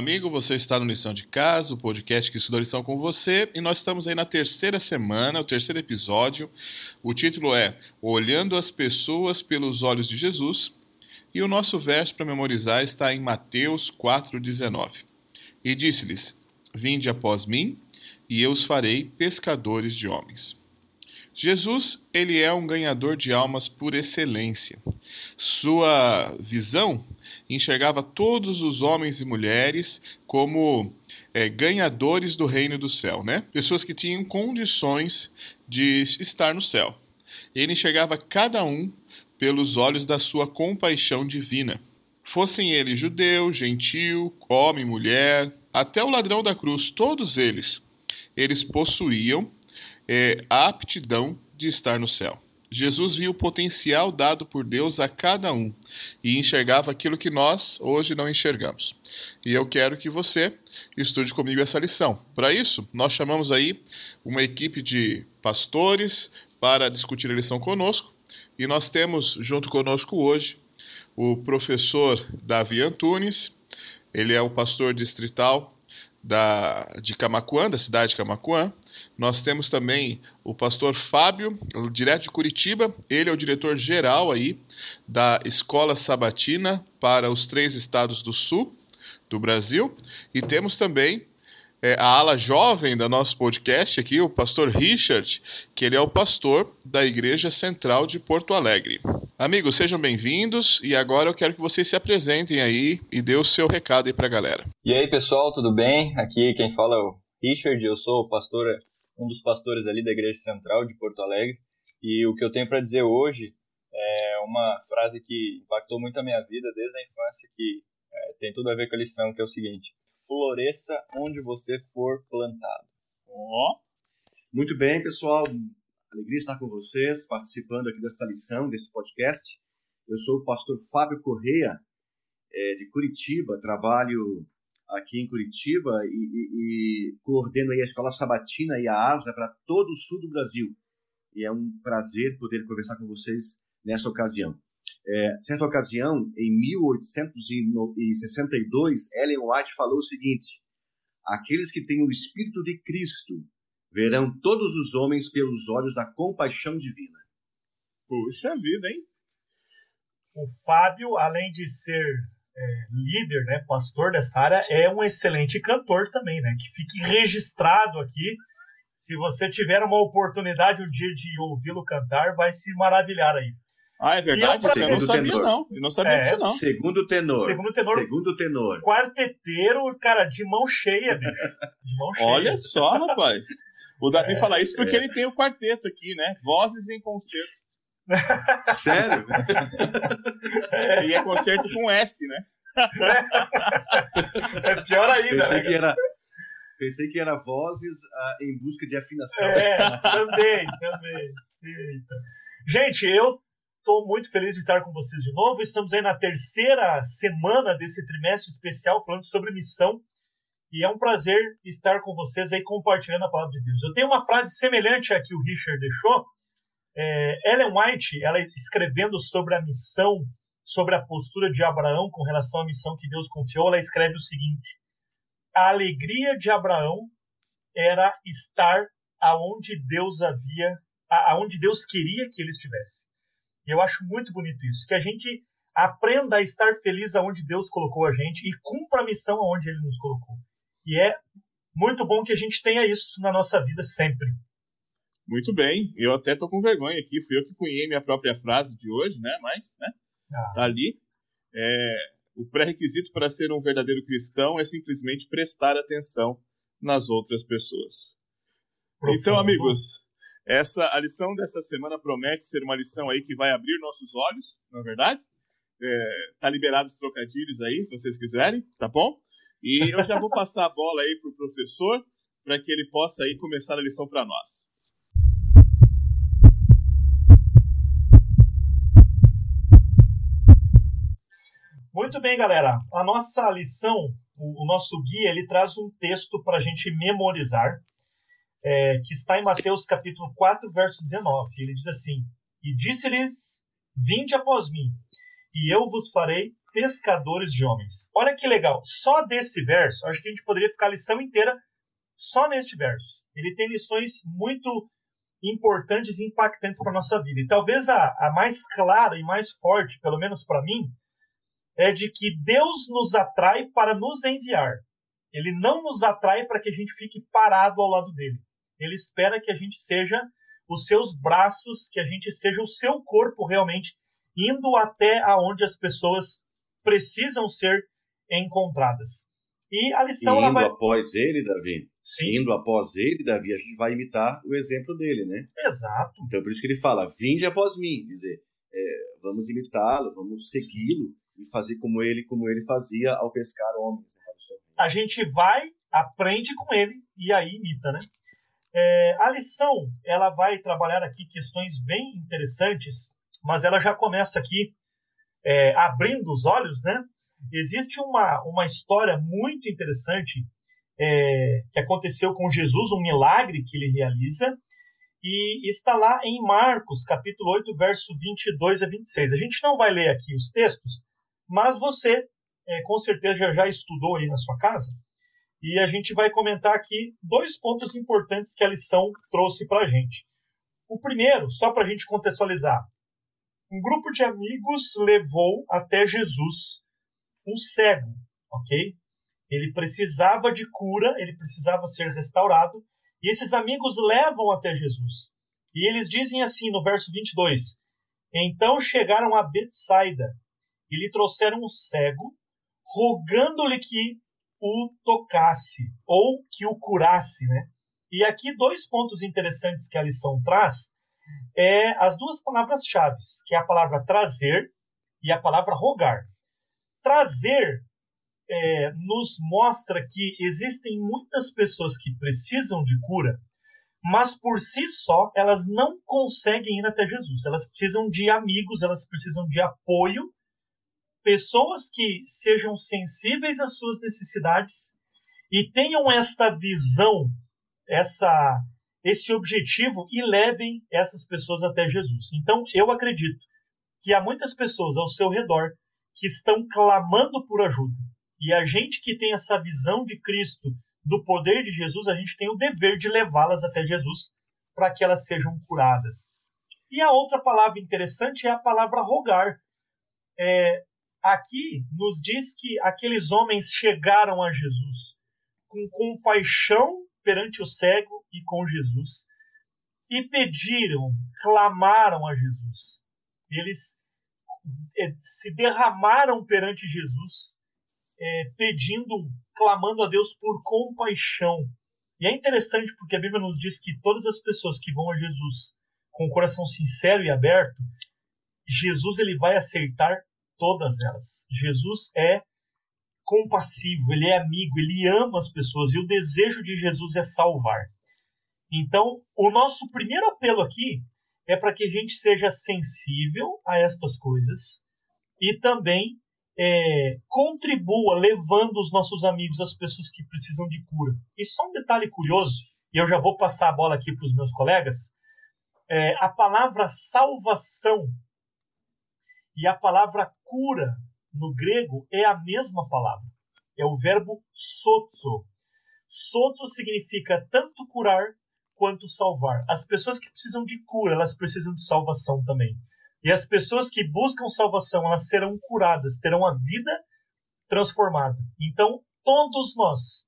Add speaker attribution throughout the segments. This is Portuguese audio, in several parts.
Speaker 1: Amigo. Você está no Lição de Casa, o podcast que estuda lição com você. E nós estamos aí na terceira semana, o terceiro episódio. O título é Olhando as Pessoas pelos Olhos de Jesus. E o nosso verso para memorizar está em Mateus 4,19. E disse-lhes: Vinde após mim, e eu os farei pescadores de homens. Jesus, ele é um ganhador de almas por excelência. Sua visão enxergava todos os homens e mulheres como é, ganhadores do reino do céu, né? Pessoas que tinham condições de estar no céu. Ele enxergava cada um pelos olhos da sua compaixão divina. Fossem eles judeu, gentil, homem, mulher, até o ladrão da cruz, todos eles, eles possuíam é, a aptidão de estar no céu. Jesus viu o potencial dado por Deus a cada um e enxergava aquilo que nós hoje não enxergamos. E eu quero que você estude comigo essa lição. Para isso, nós chamamos aí uma equipe de pastores para discutir a lição conosco e nós temos junto conosco hoje o professor Davi Antunes, ele é o pastor distrital da, de Camacuã, da cidade de Camacuã. Nós temos também o pastor Fábio, direto de Curitiba. Ele é o diretor geral aí da Escola Sabatina para os três estados do sul do Brasil. E temos também é, a ala jovem da nosso podcast aqui, o pastor Richard, que ele é o pastor da Igreja Central de Porto Alegre. Amigos, sejam bem-vindos e agora eu quero que vocês se apresentem aí e dê o seu recado aí para a galera.
Speaker 2: E aí, pessoal, tudo bem? Aqui quem fala é o Richard, eu sou o pastor, um dos pastores ali da Igreja Central de Porto Alegre e o que eu tenho para dizer hoje é uma frase que impactou muito a minha vida desde a infância, que é, tem tudo a ver com a lição, que é o seguinte: floresça onde você for plantado.
Speaker 3: Ó. Oh. Muito bem, pessoal. Alegria estar com vocês, participando aqui desta lição, desse podcast. Eu sou o pastor Fábio Correia, é, de Curitiba, trabalho aqui em Curitiba e, e, e, coordeno aí a Escola Sabatina e a ASA para todo o sul do Brasil. E é um prazer poder conversar com vocês nessa ocasião. É, certa ocasião, em 1862, Ellen White falou o seguinte: Aqueles que têm o Espírito de Cristo verão todos os homens pelos olhos da compaixão divina.
Speaker 1: Puxa vida, hein?
Speaker 4: O Fábio, além de ser é, líder, né, pastor dessa área, é um excelente cantor também, né? Que fique registrado aqui. Se você tiver uma oportunidade um dia de ouvi-lo cantar, vai se maravilhar aí.
Speaker 1: Ah, é verdade? Eu, eu não sabia, tenor. não. Eu não sabia é, disso, não.
Speaker 3: Segundo tenor.
Speaker 4: Segundo tenor.
Speaker 3: Segundo tenor.
Speaker 4: Quarteteiro, cara, de mão cheia, bicho. De mão cheia.
Speaker 1: Olha só, rapaz. O Davi é, fala isso porque é. ele tem o quarteto aqui, né? Vozes em concerto.
Speaker 3: Sério?
Speaker 1: É. E é concerto com S, né?
Speaker 4: É pior ainda.
Speaker 3: Pensei né? que era, pensei que era vozes uh, em busca de afinação.
Speaker 4: É, também, também. Eita. Gente, eu Estou muito feliz de estar com vocês de novo. Estamos aí na terceira semana desse trimestre especial falando sobre missão. E é um prazer estar com vocês aí compartilhando a palavra de Deus. Eu tenho uma frase semelhante à que o Richard deixou. É, Ellen White, ela escrevendo sobre a missão, sobre a postura de Abraão com relação à missão que Deus confiou, ela escreve o seguinte: A alegria de Abraão era estar aonde Deus havia, aonde Deus queria que ele estivesse. E eu acho muito bonito isso, que a gente aprenda a estar feliz aonde Deus colocou a gente e cumpra a missão aonde Ele nos colocou. E é muito bom que a gente tenha isso na nossa vida sempre.
Speaker 1: Muito bem, eu até tô com vergonha aqui, fui eu que cunhei minha própria frase de hoje, né? Mas, né? Ah. Tá ali. É, o pré-requisito para ser um verdadeiro cristão é simplesmente prestar atenção nas outras pessoas. Profundo. Então, amigos, essa, a lição dessa semana promete ser uma lição aí que vai abrir nossos olhos, não é verdade? É, tá liberado os trocadilhos aí, se vocês quiserem, tá bom? E eu já vou passar a bola aí pro professor, para que ele possa aí começar a lição para nós.
Speaker 4: Muito bem, galera. A nossa lição, o, o nosso guia, ele traz um texto para a gente memorizar é, que está em Mateus capítulo 4, verso 19. Ele diz assim: E disse-lhes: Vinde após mim, e eu vos farei pescadores de homens. Olha que legal. Só desse verso, acho que a gente poderia ficar a lição inteira só neste verso. Ele tem lições muito importantes e impactantes para a nossa vida. E talvez a, a mais clara e mais forte, pelo menos para mim, é de que Deus nos atrai para nos enviar. Ele não nos atrai para que a gente fique parado ao lado dele. Ele espera que a gente seja os seus braços, que a gente seja o seu corpo realmente, indo até aonde as pessoas precisam ser encontradas. E a lição
Speaker 3: e indo
Speaker 4: vai...
Speaker 3: após ele, Davi,
Speaker 4: Sim.
Speaker 3: indo após ele, Davi, a gente vai imitar o exemplo dele, né?
Speaker 4: Exato.
Speaker 3: Então por isso que ele fala, vinde após mim, quer dizer, é, vamos imitá-lo, vamos segui-lo e fazer como ele, como ele fazia ao pescar homens. Né?
Speaker 4: A gente vai, aprende com ele e aí imita, né? É, a lição, ela vai trabalhar aqui questões bem interessantes, mas ela já começa aqui é, abrindo os olhos, né? Existe uma, uma história muito interessante é, que aconteceu com Jesus, um milagre que ele realiza, e está lá em Marcos, capítulo 8, verso 22 a 26. A gente não vai ler aqui os textos, mas você é, com certeza já, já estudou aí na sua casa, e a gente vai comentar aqui dois pontos importantes que a lição trouxe para a gente. O primeiro, só para a gente contextualizar, um grupo de amigos levou até Jesus um cego, ok? Ele precisava de cura, ele precisava ser restaurado, e esses amigos levam até Jesus. E eles dizem assim no verso 22: Então chegaram a Betsaida e lhe trouxeram um cego, rogando-lhe que o tocasse ou que o curasse, né? E aqui dois pontos interessantes que a lição traz é as duas palavras-chave, que é a palavra trazer e a palavra rogar. Trazer é, nos mostra que existem muitas pessoas que precisam de cura, mas por si só elas não conseguem ir até Jesus. Elas precisam de amigos, elas precisam de apoio, pessoas que sejam sensíveis às suas necessidades e tenham esta visão, essa esse objetivo e levem essas pessoas até Jesus. Então, eu acredito que há muitas pessoas ao seu redor que estão clamando por ajuda. E a gente que tem essa visão de Cristo, do poder de Jesus, a gente tem o dever de levá-las até Jesus para que elas sejam curadas. E a outra palavra interessante é a palavra rogar. É, aqui nos diz que aqueles homens chegaram a Jesus com compaixão perante o cego e com Jesus e pediram, clamaram a Jesus. Eles é, se derramaram perante Jesus, é, pedindo, clamando a Deus por compaixão. E é interessante porque a Bíblia nos diz que todas as pessoas que vão a Jesus com o coração sincero e aberto, Jesus ele vai aceitar todas elas. Jesus é compassivo, ele é amigo, ele ama as pessoas e o desejo de Jesus é salvar. Então, o nosso primeiro apelo aqui é para que a gente seja sensível a estas coisas e também é, contribua levando os nossos amigos, as pessoas que precisam de cura. E só um detalhe curioso, e eu já vou passar a bola aqui para os meus colegas: é, a palavra salvação e a palavra cura no grego é a mesma palavra. É o verbo sozo. Sozo significa tanto curar quanto salvar. As pessoas que precisam de cura, elas precisam de salvação também. E as pessoas que buscam salvação, elas serão curadas, terão a vida transformada. Então, todos nós,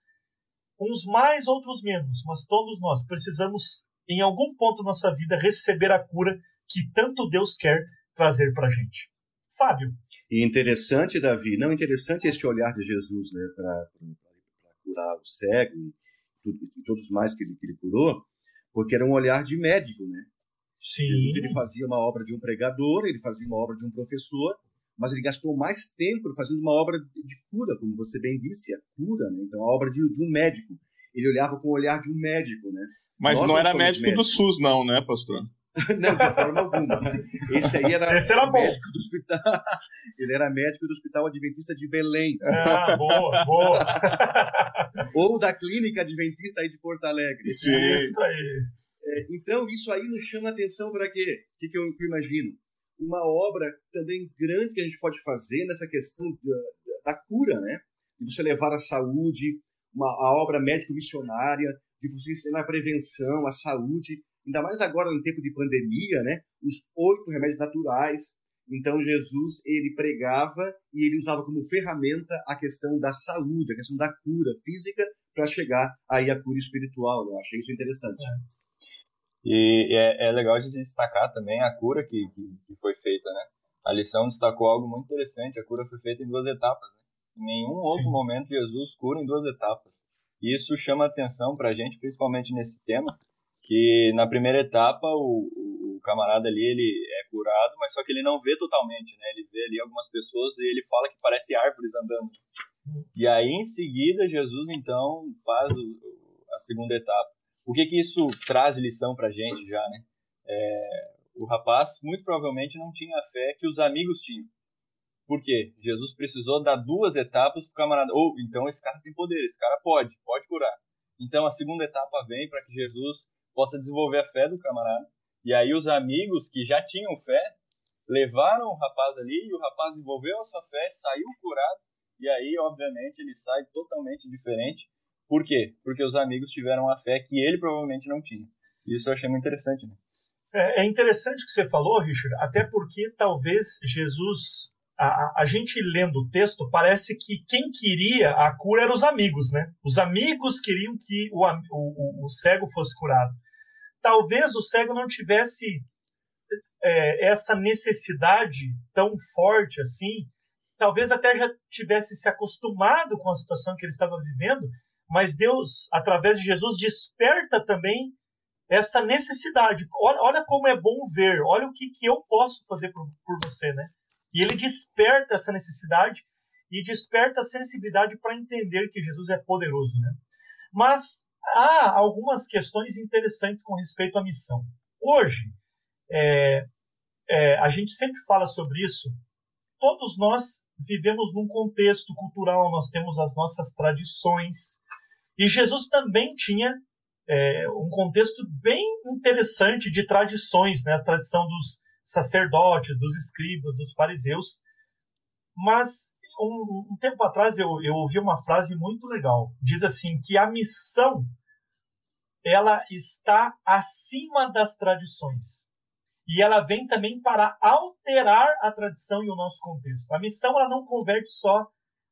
Speaker 4: uns mais, outros menos, mas todos nós precisamos, em algum ponto da nossa vida, receber a cura que tanto Deus quer trazer para a gente. Fábio.
Speaker 3: E interessante, Davi, não interessante esse olhar de Jesus né, para curar o cego e, e, todos os mais que ele, que ele curou, porque era um olhar de médico, né?
Speaker 4: Sim.
Speaker 3: Jesus ele fazia uma obra de um pregador, ele fazia uma obra de um professor, mas ele gastou mais tempo fazendo uma obra de cura, como você bem disse, a cura, né? Então, a obra de, de um médico. Ele olhava com o olhar de um médico, né?
Speaker 1: Mas Nós não era médico médicos. do SUS, não, né, pastor?
Speaker 3: não, de forma alguma. Esse aí era,
Speaker 4: Esse era médico
Speaker 3: bom. do hospital. Ele era médico do Hospital Adventista de Belém.
Speaker 4: Ah, boa, boa.
Speaker 3: Ou da Clínica Adventista aí de Porto Alegre.
Speaker 4: Sim. Isso aí.
Speaker 3: É, então, isso aí nos chama atenção para quê? O que, que eu imagino? uma obra também grande que a gente pode fazer nessa questão da, da cura, né? De você levar a saúde, uma, a obra médico-missionária, de você ensinar a prevenção, a saúde, ainda mais agora no tempo de pandemia, né? Os oito remédios naturais. Então Jesus ele pregava e ele usava como ferramenta a questão da saúde, a questão da cura física para chegar aí à cura espiritual. Eu achei isso interessante. É.
Speaker 2: E é, é legal de destacar também a cura que, que, que, foi feita, né? A lição destacou algo muito interessante. A cura foi feita em duas etapas. Né? Em nenhum Sim. outro momento Jesus cura em duas etapas. E isso chama atenção para a gente, principalmente nesse tema, que na primeira etapa o, o, camarada ali ele é curado, mas só que ele não vê totalmente, né? Ele vê ali algumas pessoas e ele fala que parece árvores andando. E aí em seguida Jesus então faz o, a segunda etapa. O que que isso traz lição para gente já, né? É, o rapaz muito provavelmente não tinha a fé que os amigos tinham. Por quê? Jesus precisou dar duas etapas para o camarada. Ou, oh, então esse cara tem poder, esse cara pode, pode curar. Então a segunda etapa vem para que Jesus possa desenvolver a fé do camarada. E aí os amigos que já tinham fé levaram o rapaz ali e o rapaz desenvolveu a sua fé, saiu curado. E aí, obviamente, ele sai totalmente diferente. Por quê? Porque os amigos tiveram a fé que ele provavelmente não tinha. Isso eu achei muito interessante. Né?
Speaker 4: É, é interessante o que você falou, Richard, até porque talvez Jesus a, a, gente lendo o texto, parece que quem queria a cura eram os amigos, né? Os amigos queriam que o, o, o cego fosse curado. Talvez o cego não tivesse é, essa necessidade tão forte assim, talvez até já tivesse se acostumado com a situação que ele estava vivendo, mas Deus, através de Jesus, desperta também essa necessidade. Olha, olha como é bom ver, olha o que, que eu posso fazer por, por você, né? E ele desperta essa necessidade e desperta a sensibilidade para entender que Jesus é poderoso, né? Mas há algumas questões interessantes com respeito à missão. Hoje, é, é, a gente sempre fala sobre isso. Todos nós vivemos num contexto cultural, nós temos as nossas tradições. E Jesus também tinha é, um contexto bem interessante de tradições, né? a tradição dos sacerdotes, dos escribas, dos fariseus. Mas um, um tempo atrás eu, eu ouvi uma frase muito legal. Diz assim que a missão ela está acima das tradições. E ela vem também para alterar a tradição e o nosso contexto. A missão ela não converte só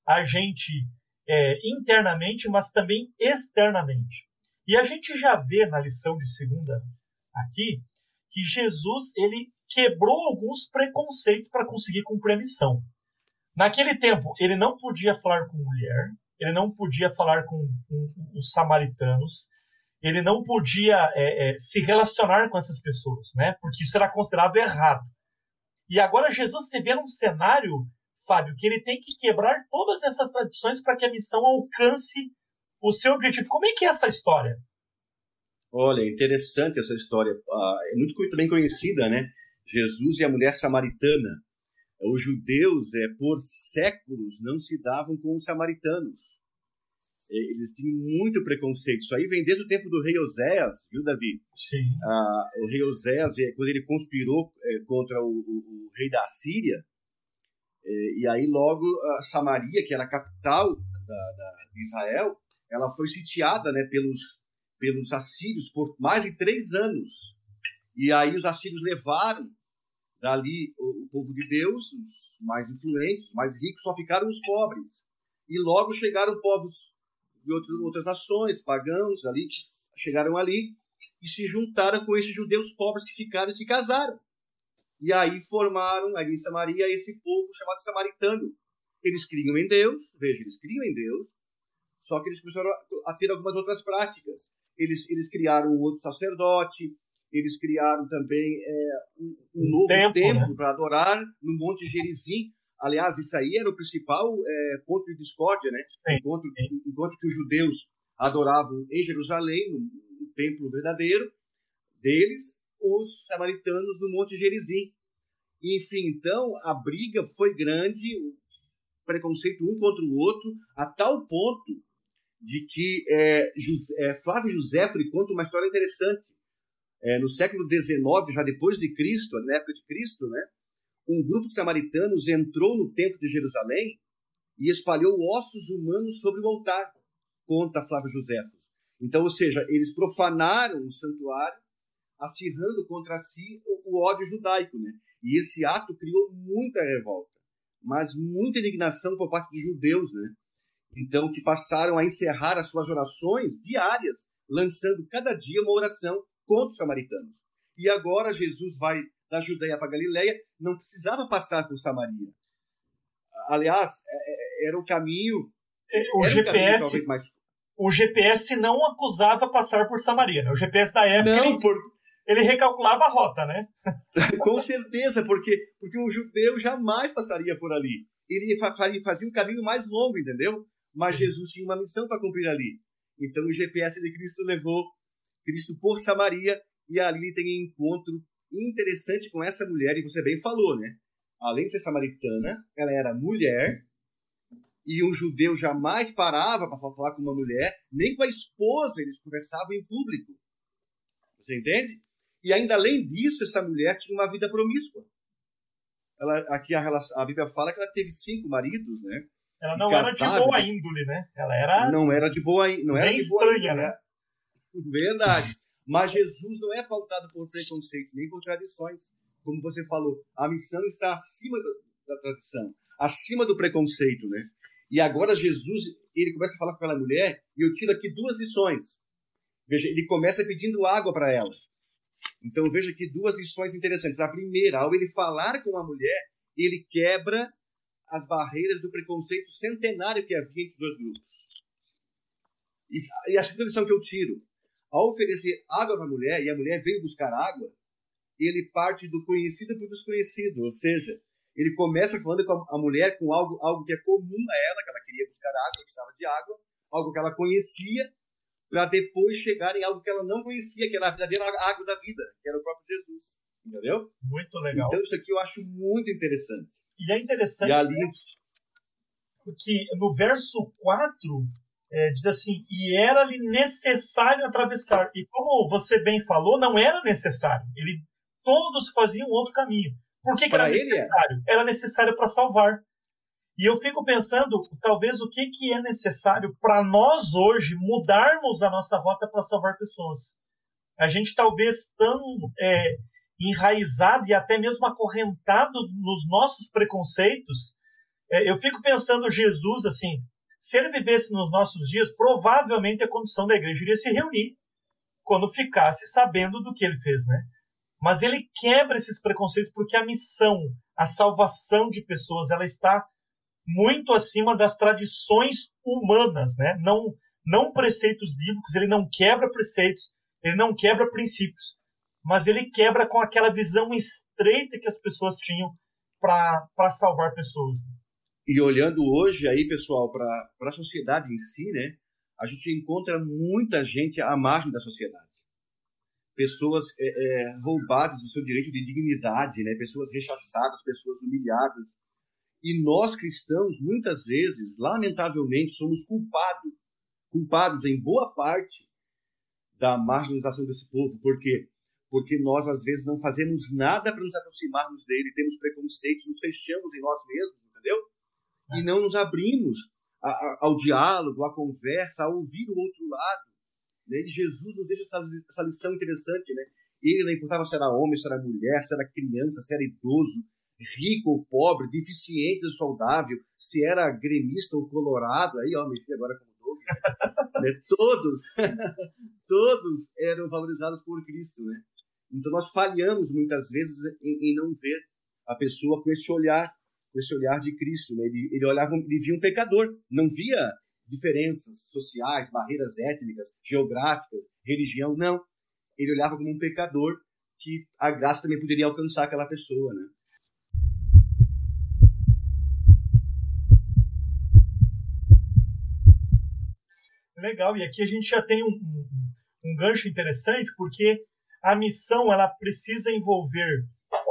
Speaker 4: a gente é, internamente, mas também externamente. E a gente já vê na lição de segunda aqui que Jesus ele quebrou alguns preconceitos para conseguir cumprir a missão. Naquele tempo, ele não podia falar com mulher, ele não podia falar com, com os samaritanos, ele não podia é, é, se relacionar com essas pessoas, né? Porque isso era considerado errado. E agora Jesus se vê num cenário, Fábio, que ele tem que quebrar todas essas tradições para que a missão alcance o seu objetivo. Como é que é essa história?
Speaker 3: Olha, interessante essa história. Ah, é muito também conhecida, né? Jesus e a mulher samaritana. Os judeus, é, por séculos, não se davam com os samaritanos. Eles tinham muito preconceito. Isso aí vem desde o tempo do rei Oséias, viu, Davi?
Speaker 4: Sim.
Speaker 3: Ah, o rei Oséias, é, quando ele conspirou é, contra o, o, o, rei da Síria, é, e aí logo Samaria, que era a capital da, da, de Israel, ela foi sitiada né, pelos, pelos assírios por mais de três anos. E aí os assírios levaram dali o, o povo de Deus, os mais influentes, os mais ricos, só ficaram os pobres. E logo chegaram povos de outras, outras nações, pagãos ali, que chegaram ali e se juntaram com esses judeus pobres que ficaram e se casaram. E aí formaram ali em Samaria esse povo chamado samaritano. Eles criam em Deus, veja, eles criam em Deus, só que eles começaram a ter algumas outras práticas. Eles, eles criaram um outro sacerdote, eles criaram também é, um, um, novo templo, templo né? para adorar no Monte Gerizim. Aliás, isso aí era o principal é, ponto de discórdia, né? Enquanto, enquanto que os judeus adoravam em Jerusalém, no, no templo verdadeiro deles, os samaritanos no Monte Gerizim. Enfim, então a briga foi grande, o preconceito um contra o outro, a tal ponto de que é, José, é, Flávio José conta uma história interessante é, no século XIX, já depois de Cristo, na época de Cristo, né, um grupo de samaritanos entrou no templo de Jerusalém e espalhou ossos humanos sobre o altar, conta Flávio Joséfos. Então, ou seja, eles profanaram o santuário, acirrando contra si o ódio judaico, né? E esse ato criou muita revolta, mas muita indignação por parte dos judeus, né? Então, que passaram a encerrar as suas orações diárias, lançando cada dia uma oração contra os samaritanos. E agora Jesus vai da Judéia para Galiléia, não precisava passar por Samaria. Aliás, é, é, era o caminho.
Speaker 4: O GPS. Um caminho, mais... O GPS não acusava passar por Samaria, né? O GPS da época. Não, ele, por... ele recalculava a rota, né?
Speaker 3: Com certeza, porque, porque um judeu jamais passaria por ali. Ele fazia um caminho mais longo, entendeu? Mas Jesus tinha uma missão para cumprir ali. Então o GPS de Cristo levou Cristo por Samaria e ali tem encontro interessante com essa mulher, e você bem falou, né? Além de ser samaritana, ela era mulher, e um judeu jamais parava para falar com uma mulher, nem com a esposa eles conversavam em público. Você entende? E ainda além disso, essa mulher tinha uma vida promíscua. Ela, aqui a, a Bíblia fala que ela teve cinco maridos, né?
Speaker 4: Ela não era de boa índole, né? Ela era.
Speaker 3: Não era de boa, não era de boa
Speaker 4: estranha, índole. Né?
Speaker 3: Verdade. Mas Jesus não é pautado por preconceitos nem por tradições. Como você falou, a missão está acima da tradição, acima do preconceito, né? E agora Jesus, ele começa a falar com aquela mulher, e eu tiro aqui duas lições. Veja, ele começa pedindo água para ela. Então veja aqui duas lições interessantes. A primeira, ao ele falar com a mulher, ele quebra as barreiras do preconceito centenário que havia entre os dois grupos. E a segunda lição que eu tiro, ao oferecer água para a mulher, e a mulher veio buscar água, ele parte do conhecido para o desconhecido, ou seja, ele começa falando com a mulher com algo, algo que é comum a ela, que ela queria buscar água, precisava de água, algo que ela conhecia, para depois chegar em algo que ela não conhecia, que era a água da vida, que era o próprio Jesus. Entendeu?
Speaker 4: Muito legal.
Speaker 3: Então, isso aqui eu acho muito interessante.
Speaker 4: E é interessante e ali... que no verso 4 é, diz assim: e era-lhe necessário atravessar. E como você bem falou, não era necessário. Ele, todos faziam outro caminho. Por que, que era necessário? Era necessário para salvar. E eu fico pensando, talvez, o que, que é necessário para nós hoje mudarmos a nossa rota para salvar pessoas. A gente talvez tão é, enraizado e até mesmo acorrentado nos nossos preconceitos. É, eu fico pensando Jesus assim, se ele vivesse nos nossos dias, provavelmente a condição da igreja iria se reunir quando ficasse sabendo do que ele fez, né? Mas ele quebra esses preconceitos porque a missão, a salvação de pessoas, ela está muito acima das tradições humanas, né? Não, não preceitos bíblicos, ele não quebra preceitos, ele não quebra princípios, mas ele quebra com aquela visão estreita que as pessoas tinham para salvar pessoas.
Speaker 3: E olhando hoje aí, pessoal, para a sociedade em si, né? A gente encontra muita gente à margem da sociedade. Pessoas é, é, roubadas do seu direito de dignidade, né? Pessoas rechaçadas, pessoas humilhadas. E nós cristãos, muitas vezes, lamentavelmente, somos culpados, culpados em boa parte da marginalização desse povo. Por quê? Porque nós, às vezes, não fazemos nada para nos aproximarmos dele, temos preconceitos, nos fechamos em nós mesmos, entendeu? E não nos abrimos a, a, ao diálogo, à conversa, a ouvir o outro lado. Né? E Jesus nos deixa essa, essa lição interessante. Né? Ele não importava se era homem, se era mulher, se era criança, se era idoso, rico ou pobre, deficiente ou saudável, se era gremista ou colorado. Aí, ó, mexi agora como Doug. né? Todos, todos eram valorizados por Cristo. Né? Então nós falhamos muitas vezes em, em não ver a pessoa com esse olhar com esse olhar de Cristo. Né? Ele, ele olhava, ele via um pecador, não via diferenças sociais, barreiras étnicas, geográficas, religião, não. Ele olhava como um pecador que a graça também poderia alcançar aquela pessoa, né?
Speaker 4: Legal, e aqui a gente já tem um, um, um gancho interessante, porque a missão ela precisa envolver,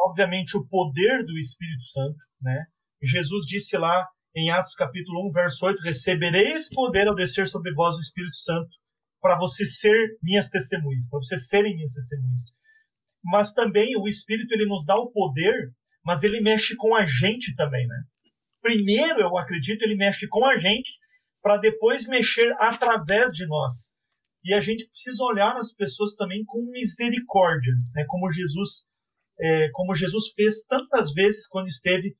Speaker 4: obviamente, o poder do Espírito Santo, né? Jesus disse lá em Atos capítulo 1, verso 8: Recebereis poder ao descer sobre vós o Espírito Santo, para você ser minhas testemunhas, para vocês serem minhas testemunhas. Mas também o Espírito ele nos dá o poder, mas ele mexe com a gente também, né? Primeiro, eu acredito, ele mexe com a gente para depois mexer através de nós. E a gente precisa olhar nas pessoas também com misericórdia, né? Como Jesus, é, como Jesus fez tantas vezes quando esteve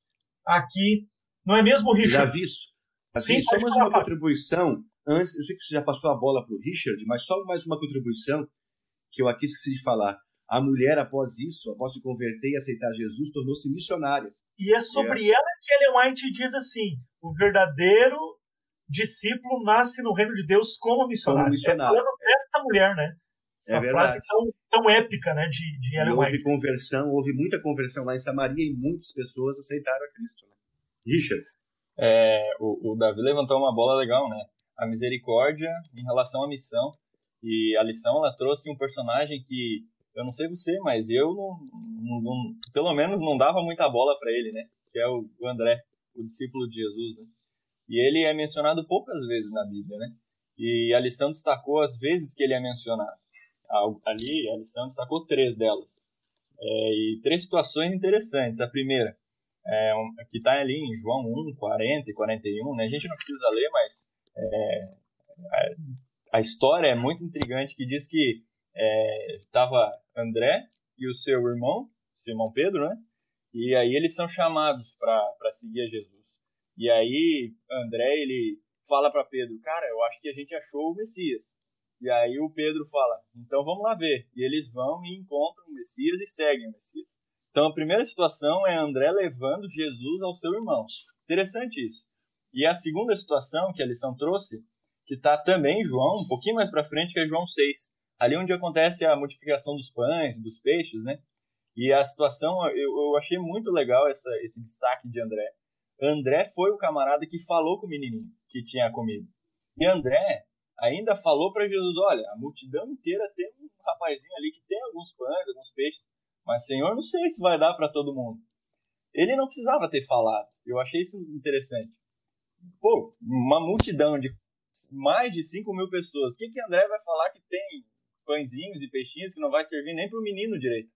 Speaker 4: aqui, não é mesmo, Richard?
Speaker 3: Já vi isso. Sim, só mais uma contribuição. Antes, eu sei que você já passou a bola para o Richard, mas só mais uma contribuição que eu aqui esqueci de falar. A mulher, após isso, após se converter e aceitar Jesus, tornou-se missionária.
Speaker 4: E é sobre é. ela que Ellen White diz assim: o verdadeiro discípulo nasce no reino de Deus como missionário. Como missionário. É essa mulher, né? Essa é frase verdade. tão, tão épica, né, de, de Ellen
Speaker 3: e houve White. conversão, houve muita conversão lá em Samaria e muitas pessoas aceitaram a Cristo. Né? Richard.
Speaker 2: É, o, o Davi levantou uma bola legal, né? A misericórdia em relação à missão. E a lição, ela trouxe um personagem que, eu não sei você, mas eu, não, não, não pelo menos, não dava muita bola para ele, né? Que é o, o André, o discípulo de Jesus, né? E ele é mencionado poucas vezes na Bíblia, né? E a lição destacou as vezes que ele é mencionado. Ali, a lição destacou três delas. É, e três situações interessantes. A primeira, é, um, que está ali em João 1, 40 e 41, né? A gente não precisa ler, mas é, a, a, história é muito intrigante, que diz que estava é, André e o seu irmão, Simão Pedro, né? E aí eles são chamados para seguir a Jesus. E aí André, ele fala para Pedro, cara, eu acho que a gente achou o Messias. E aí o Pedro fala, então vamos lá ver. E eles vão e encontram o Messias e seguem o Messias. Então a primeira situação é André levando Jesus ao seu irmão. Interessante isso. E a segunda situação que a lição trouxe, que está também em João, um pouquinho mais para frente, que é João 6. Ali onde acontece a multiplicação dos pães, dos peixes, né? E a situação, eu, eu achei muito legal essa, esse destaque de André. André foi o camarada que falou com o menininho que tinha comido. E André ainda falou para Jesus: Olha, a multidão inteira tem um rapazinho ali que tem alguns pães, alguns peixes, mas Senhor, não sei se vai dar para todo mundo. Ele não precisava ter falado. Eu achei isso interessante. Pô, uma multidão de mais de 5 mil pessoas. O que, que André vai falar que tem pãezinhos e peixinhos que não vai servir nem para o menino direito?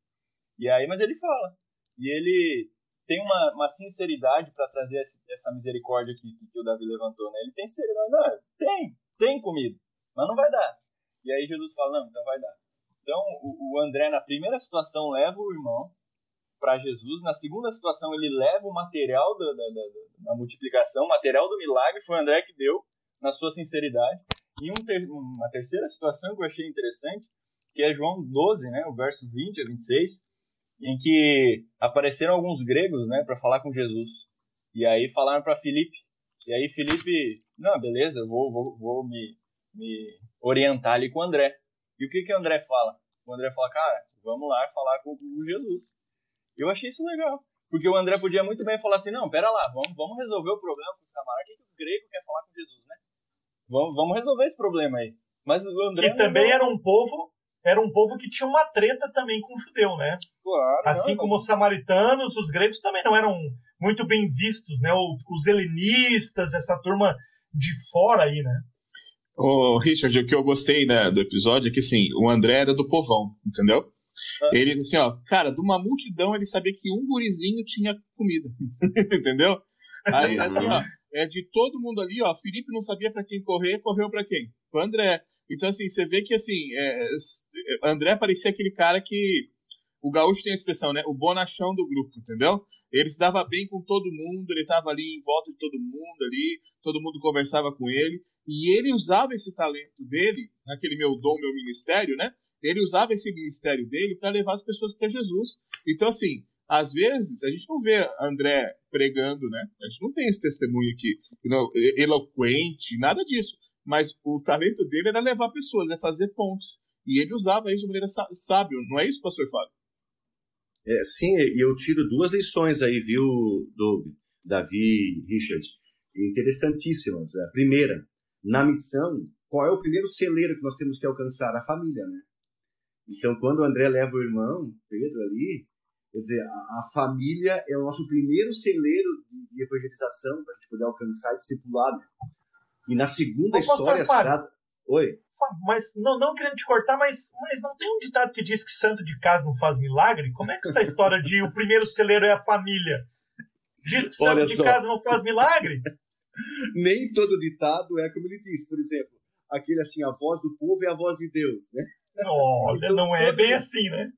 Speaker 2: E aí, mas ele fala. E ele tem uma, uma sinceridade para trazer essa misericórdia que, que, o Davi levantou, né? Ele tem sinceridade, não, tem, tem comida, mas não vai dar. E aí Jesus fala, não, então vai dar. Então o, o André na primeira situação leva o irmão para Jesus, na segunda situação ele leva o material da, da, da, da, multiplicação, o material do milagre foi o André que deu, na sua sinceridade. E um ter, uma terceira situação que eu achei interessante, que é João 12, né, o verso 20 a 26, em que apareceram alguns gregos, né, para falar com Jesus. E aí falaram para Filipe. E aí Filipe, não, beleza, eu vou, vou, vou me, me orientar ali com o André. E o que que o André fala? O André fala, cara, vamos lá falar com, com Jesus. Eu achei isso legal. Porque o André podia muito bem falar assim, não, pera lá, vamos, vamos resolver o problema com os camaradas. O que, que o grego quer falar com Jesus, né? Vamos, vamos resolver esse problema aí. Mas o André...
Speaker 4: Que também era um povo era um povo que tinha uma treta também com o judeu, né?
Speaker 2: Claro.
Speaker 4: Assim não, como os samaritanos, os gregos também não eram muito bem vistos, né? Os helenistas, essa turma de fora aí, né?
Speaker 1: Ô, Richard, o que eu gostei né, do episódio é que, assim, o André era do povão, entendeu? Ah. Ele, assim, ó, cara, de uma multidão ele sabia que um gurizinho tinha comida, entendeu? Aí, assim, ó, é de todo mundo ali, ó, Felipe não sabia para quem correr, correu para quem? O André. Então, assim, você vê que, assim, é, André parecia aquele cara que. O gaúcho tem a expressão, né? O bonachão do grupo, entendeu? Ele se dava bem com todo mundo, ele estava ali em volta de todo mundo ali, todo mundo conversava com ele, e ele usava esse talento dele, naquele meu dom, meu ministério, né? Ele usava esse ministério dele para levar as pessoas para Jesus. Então, assim, às vezes a gente não vê André pregando, né? A gente não tem esse testemunho aqui eloquente, nada disso. Mas o talento dele era levar pessoas, é fazer pontos. E ele usava isso de maneira sábia, não é isso, pastor Fábio?
Speaker 3: É, sim, e eu tiro duas lições aí, viu, Doug, Davi, Richard, interessantíssimas. A primeira, na missão, qual é o primeiro celeiro que nós temos que alcançar? A família, né? Então, quando o André leva o irmão, Pedro, ali, quer dizer, a, a família é o nosso primeiro celeiro de, de evangelização para a gente poder alcançar esse discipulado. E na segunda história,
Speaker 4: Fábio, Oi. mas não, não querendo te cortar, mas, mas não tem um ditado que diz que santo de casa não faz milagre? Como é que essa história de o primeiro celeiro é a família? Diz que santo de casa não faz milagre?
Speaker 3: Nem todo ditado é como ele diz. Por exemplo, aquele assim, a voz do povo é a voz de Deus, né?
Speaker 4: Olha, então, não é bem assim, né?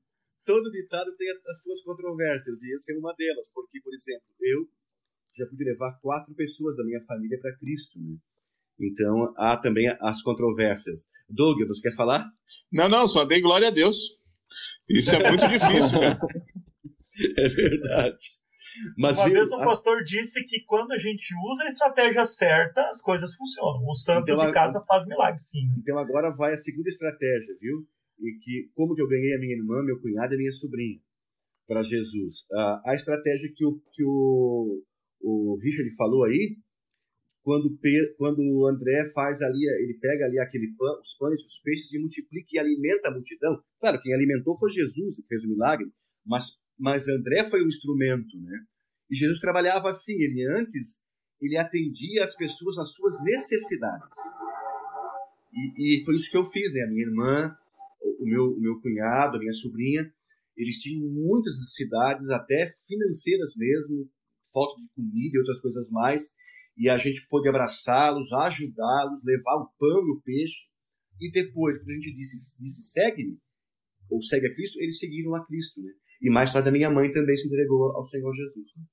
Speaker 3: Todo ditado tem as suas controvérsias, e essa é uma delas, porque, por exemplo, eu já pude levar quatro pessoas da minha família para Cristo, né? Então, há também as controvérsias. Doug, você quer falar?
Speaker 1: Não, não, só dei glória a Deus. Isso é muito difícil, cara.
Speaker 3: É verdade.
Speaker 4: Mas, Uma viu, vez um pastor disse que quando a gente usa a estratégia certa, as coisas funcionam. O santo então, de casa faz milagre, sim. Né?
Speaker 3: Então agora vai a segunda estratégia, viu? E que como que eu ganhei a minha irmã, meu cunhado e minha sobrinha para Jesus. Uh, a estratégia que o, que o, o Richard falou aí, quando, quando o André faz ali, ele pega ali aquele pão, os pães, os peixes e multiplica e alimenta a multidão. Claro, quem alimentou foi Jesus, que fez o milagre, mas, mas André foi o instrumento, né? E Jesus trabalhava assim, ele antes, ele atendia as pessoas nas suas necessidades. E, e foi isso que eu fiz, né? A minha irmã, o meu, o meu cunhado, a minha sobrinha, eles tinham muitas necessidades, até financeiras mesmo, falta de comida e outras coisas mais, e a gente pôde abraçá-los, ajudá-los, levar o pão e o peixe, e depois, quando a gente disse, disse segue-me, ou segue a Cristo, eles seguiram a Cristo, né? E mais tarde a minha mãe também se entregou ao Senhor Jesus. Né?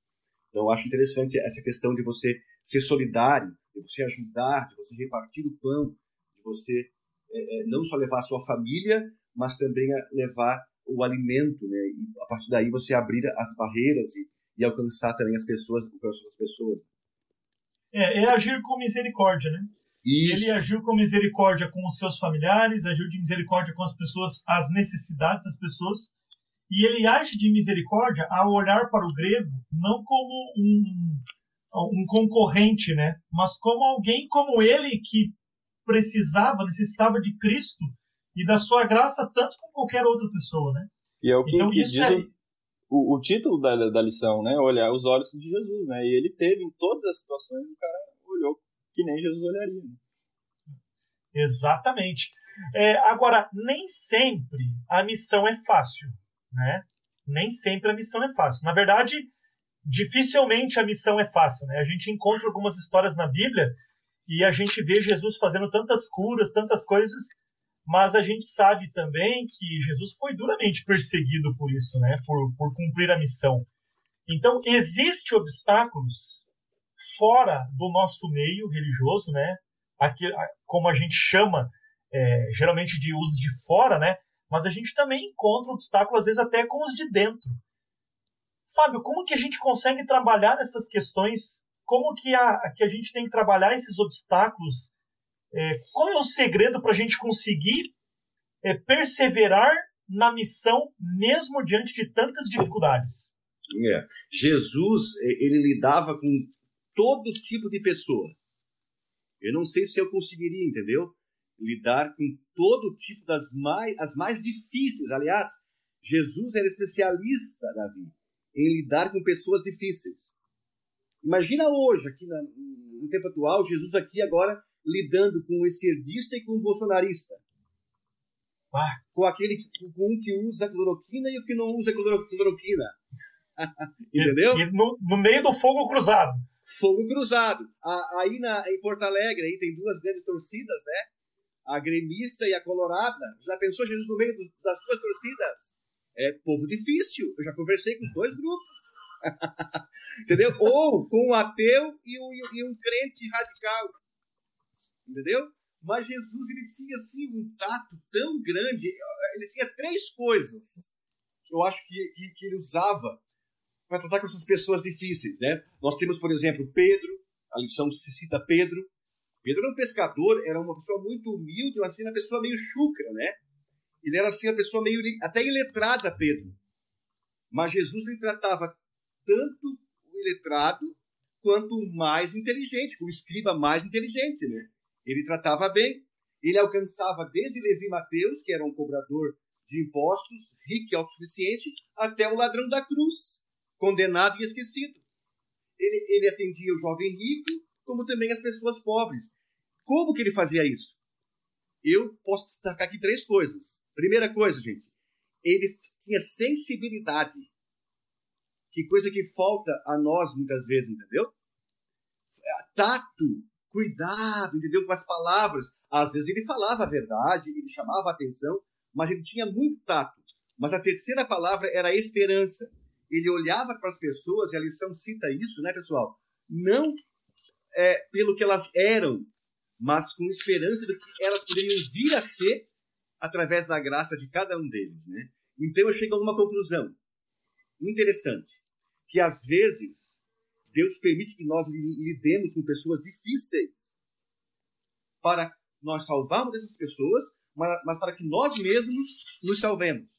Speaker 3: Então eu acho interessante essa questão de você ser solidário, de você ajudar, de você repartir o pão, de você é, é, não só levar a sua família, mas também levar o alimento, né? E a partir daí você abrir as barreiras e, e alcançar também as pessoas, o coração das pessoas.
Speaker 4: É, é agir com misericórdia, né? Isso. Ele agiu com misericórdia com os seus familiares, agiu de misericórdia com as pessoas, as necessidades das pessoas, e ele age de misericórdia ao olhar para o grego não como um, um concorrente, né? Mas como alguém como ele que precisava, necessitava de Cristo e da sua graça tanto como qualquer outra pessoa, né?
Speaker 2: E é o que, então, que diz é... o, o, título da, da lição, né? Olhar os olhos de Jesus, né? E ele teve em todas as situações, o cara olhou que nem Jesus olharia. Né?
Speaker 4: Exatamente. É, agora, nem sempre a missão é fácil, né? Nem sempre a missão é fácil. Na verdade, dificilmente a missão é fácil, né? A gente encontra algumas histórias na Bíblia e a gente vê Jesus fazendo tantas curas, tantas coisas, mas a gente sabe também que Jesus foi duramente perseguido por isso, né? Por, por cumprir a missão. Então, existem obstáculos fora do nosso meio religioso, né? Aqui, como a gente chama é, geralmente de uso de fora, né? Mas a gente também encontra obstáculos, às vezes até com os de dentro. Fábio, como que a gente consegue trabalhar essas questões? Como que a, que a gente tem que trabalhar esses obstáculos? É, qual é o segredo para a gente conseguir é, perseverar na missão, mesmo diante de tantas dificuldades?
Speaker 3: É. Jesus, ele lidava com todo tipo de pessoa. Eu não sei se eu conseguiria, entendeu? Lidar com todo tipo das mais, as mais difíceis. Aliás, Jesus era especialista, Davi, em lidar com pessoas difíceis. Imagina hoje, aqui na, no tempo atual, Jesus aqui agora lidando com o esquerdista e com o bolsonarista. Ah. Com aquele com um que usa cloroquina e o que não usa cloroquina. Entendeu?
Speaker 4: E, e no, no, meio do fogo cruzado.
Speaker 3: Fogo cruzado. Aí na, em Porto Alegre aí tem duas grandes torcidas, né? A gremista e a colorada. Já pensou Jesus no meio do, das duas torcidas? É povo difícil. Eu já conversei com os dois grupos. Entendeu? Ou com um ateu e um, e um crente radical. Entendeu? Mas Jesus ele tinha assim um tato tão grande. Ele tinha três coisas eu acho que, que, que ele usava para tratar com essas pessoas difíceis, né? Nós temos, por exemplo, Pedro, a lição se cita Pedro. Pedro era um pescador, era uma pessoa muito humilde, mas assim, uma pessoa meio chucra, né? Ele era assim, uma pessoa meio até iletrada, Pedro. Mas Jesus lhe tratava tanto o iletrado quanto o mais inteligente, o escriba mais inteligente, né? Ele tratava bem. Ele alcançava desde Levi Mateus, que era um cobrador de impostos, rico e autossuficiente, até o ladrão da cruz, condenado e esquecido. Ele, ele atendia o jovem rico, como também as pessoas pobres. Como que ele fazia isso? eu posso destacar aqui três coisas. Primeira coisa, gente, ele tinha sensibilidade. Que coisa que falta a nós muitas vezes, entendeu? Tato, cuidado, entendeu? Com as palavras. Às vezes ele falava a verdade, ele chamava a atenção, mas ele tinha muito tato. Mas a terceira palavra era esperança. Ele olhava para as pessoas, e a lição cita isso, né, pessoal? Não é, pelo que elas eram, mas com esperança de que elas poderiam vir a ser através da graça de cada um deles, né? Então eu chego a uma conclusão interessante, que às vezes Deus permite que nós lidemos com pessoas difíceis para nós salvarmos essas pessoas, mas para que nós mesmos nos salvemos.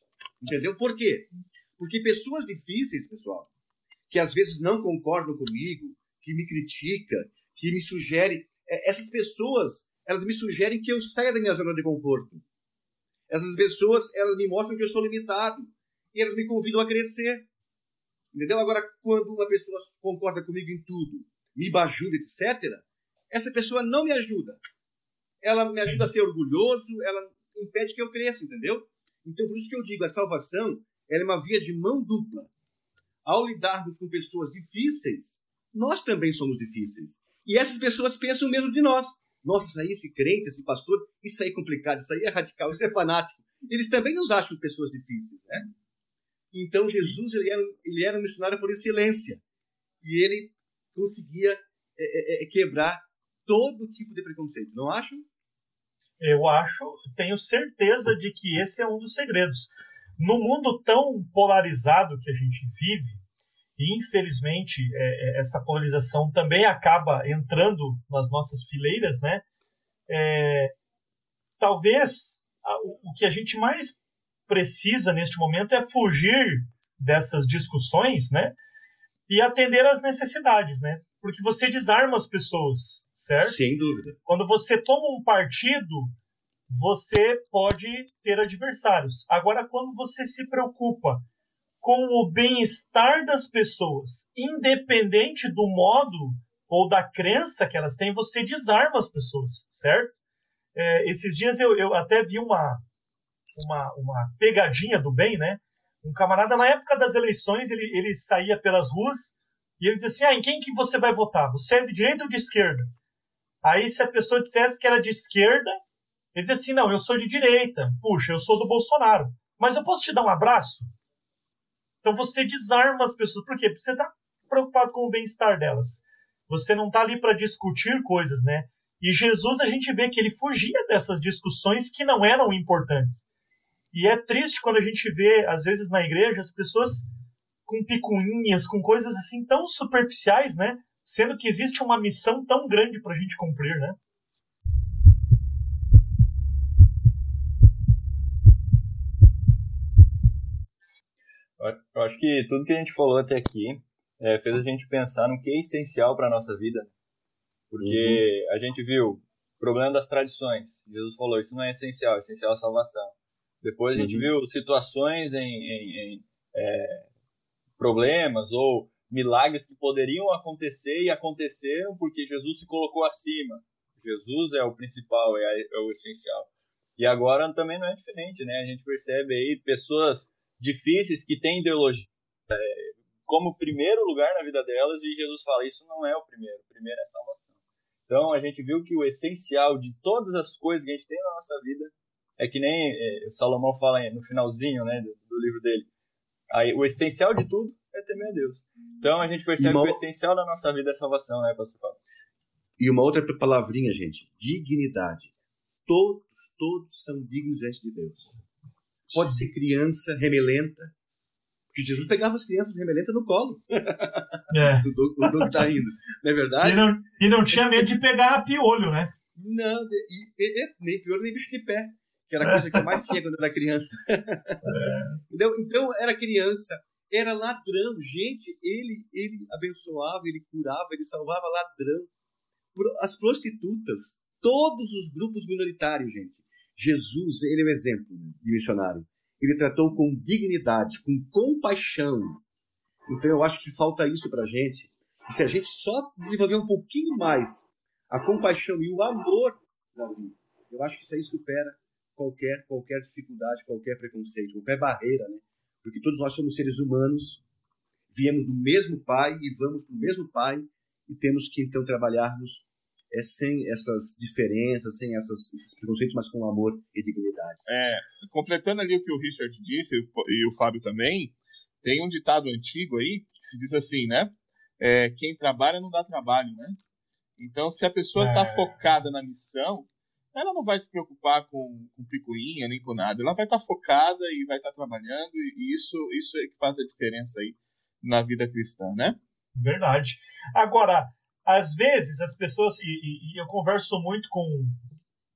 Speaker 3: Entendeu? Por quê? Porque pessoas difíceis, pessoal, que às vezes não concordam comigo, que me critica, que me sugere, é, essas pessoas, elas me sugerem que eu saia da minha zona de conforto. Essas pessoas, elas me mostram que eu sou limitado e elas me convidam a crescer. Entendeu? Agora, quando uma pessoa concorda comigo em tudo, me bajuda, etc., essa pessoa não me ajuda. Ela me ajuda a ser orgulhoso, ela impede que eu cresça, entendeu? Então, por isso que eu digo, a salvação ela é uma via de mão dupla. Ao lidarmos com pessoas difíceis, nós também somos difíceis. E essas pessoas pensam mesmo de nós. Nossa, isso aí, esse crente, esse pastor, isso aí é complicado, isso aí é radical, isso é fanático. Eles também nos acham pessoas difíceis, né? Então Jesus ele era, ele era um missionário por excelência e ele conseguia é, é, é, quebrar todo tipo de preconceito, não acho?
Speaker 4: Eu acho, tenho certeza de que esse é um dos segredos. No mundo tão polarizado que a gente vive, e infelizmente é, é, essa polarização também acaba entrando nas nossas fileiras, né? É, talvez o, o que a gente mais precisa neste momento é fugir dessas discussões, né? E atender às necessidades, né? Porque você desarma as pessoas, certo?
Speaker 3: Sem dúvida.
Speaker 4: Quando você toma um partido, você pode ter adversários. Agora, quando você se preocupa com o bem-estar das pessoas, independente do modo ou da crença que elas têm, você desarma as pessoas, certo? É, esses dias eu, eu até vi uma, uma, uma pegadinha do bem, né? Um camarada, na época das eleições, ele, ele saía pelas ruas e ele dizia assim: ah, em quem que você vai votar? Você é de direita ou de esquerda? Aí, se a pessoa dissesse que era de esquerda, ele dizia assim: não, eu sou de direita. Puxa, eu sou do Bolsonaro. Mas eu posso te dar um abraço? Então você desarma as pessoas. Por quê? Porque você está preocupado com o bem-estar delas. Você não está ali para discutir coisas, né? E Jesus, a gente vê que ele fugia dessas discussões que não eram importantes. E é triste quando a gente vê, às vezes na igreja, as pessoas com picuinhas, com coisas assim tão superficiais, né? Sendo que existe uma missão tão grande para a gente cumprir, né?
Speaker 2: Eu acho que tudo que a gente falou até aqui é, fez a gente pensar no que é essencial para a nossa vida. Porque uhum. a gente viu o problema das tradições. Jesus falou, isso não é essencial, é essencial a salvação. Depois a gente uhum. viu situações em, em, em é, problemas ou milagres que poderiam acontecer e aconteceram porque Jesus se colocou acima. Jesus é o principal, é, é o essencial. E agora também não é diferente, né? A gente percebe aí pessoas difíceis que têm ideologia é, como primeiro lugar na vida delas e Jesus fala isso não é o primeiro, o primeiro é salvação. Então a gente viu que o essencial de todas as coisas que a gente tem na nossa vida é que nem é, Salomão fala no finalzinho né, do, do, livro dele. Aí, o essencial de tudo é temer a Deus. Então a gente percebe uma... que o essencial da nossa vida é salvação, né, Pastor Paulo?
Speaker 3: E uma outra palavrinha, gente: dignidade. Todos, todos são dignos diante de Deus. Pode ser criança remelenta, porque Jesus pegava as crianças remelentas no colo. É. o Doug tá indo, não é verdade?
Speaker 4: E não, e não tinha medo de pegar piolho, né?
Speaker 3: Não, e, e, nem piolho, nem bicho de pé, que era a coisa que eu mais tinha quando eu era criança. É. Entendeu? Então, era criança, era ladrão. Gente, ele, ele abençoava, ele curava, ele salvava ladrão. As prostitutas, todos os grupos minoritários, gente. Jesus, ele é um exemplo de missionário. Ele tratou com dignidade, com compaixão. Então eu acho que falta isso para a gente. E se a gente só desenvolver um pouquinho mais a compaixão e o amor da vida, Eu acho que isso aí supera qualquer, qualquer dificuldade, qualquer preconceito, qualquer barreira, né? Porque todos nós somos seres humanos, viemos do mesmo Pai e vamos para o mesmo Pai e temos que então trabalharmos é, sem essas diferenças, sem essas, esses preconceitos, mas com amor e dignidade.
Speaker 1: É, completando ali o que o Richard disse e o Fábio também, tem um ditado antigo aí que se diz assim, né? É, quem trabalha não dá trabalho, né? Então, se a pessoa está é. focada na missão, ela não vai se preocupar com, com picuinha nem com nada. Ela vai estar tá focada e vai estar tá trabalhando, e isso, isso é que faz a diferença aí na vida cristã, né?
Speaker 4: Verdade. Agora, às vezes as pessoas, e, e, e eu converso muito com,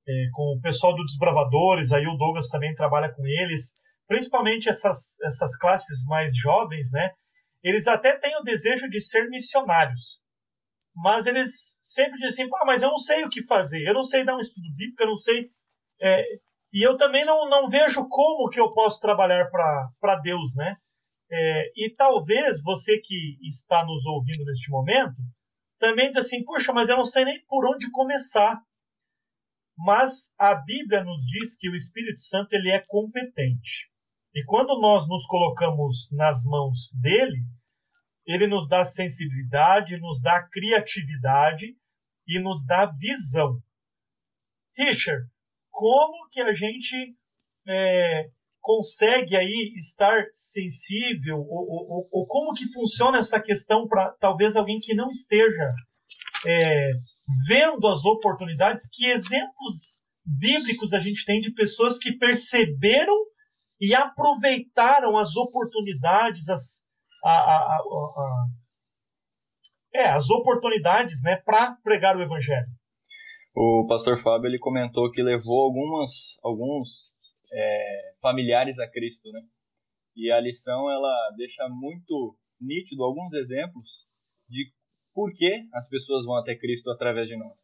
Speaker 4: é, com o pessoal do Desbravadores, aí o Douglas também trabalha com eles, principalmente essas, essas classes mais jovens, né? Eles até têm o desejo de ser missionários, mas eles sempre dizem assim, mas eu não sei o que fazer, eu não sei dar um estudo bíblico, eu não sei... É, e eu também não, não vejo como que eu posso trabalhar para Deus, né? É, e talvez você que está nos ouvindo neste momento também diz assim, puxa, mas eu não sei nem por onde começar. Mas a Bíblia nos diz que o Espírito Santo ele é competente. E quando nós nos colocamos nas mãos dele, ele nos dá sensibilidade, nos dá criatividade e nos dá visão. Richard, como que a gente é, consegue aí estar sensível ou, ou, ou como que funciona essa questão para talvez alguém que não esteja é, vendo as oportunidades? Que exemplos bíblicos a gente tem de pessoas que perceberam e aproveitaram as oportunidades, as, a, a, a, é, as oportunidades né, para pregar o evangelho.
Speaker 2: O pastor Fábio ele comentou que levou algumas, alguns é, familiares a Cristo, né? E a lição ela deixa muito nítido alguns exemplos de por que as pessoas vão até Cristo através de nós.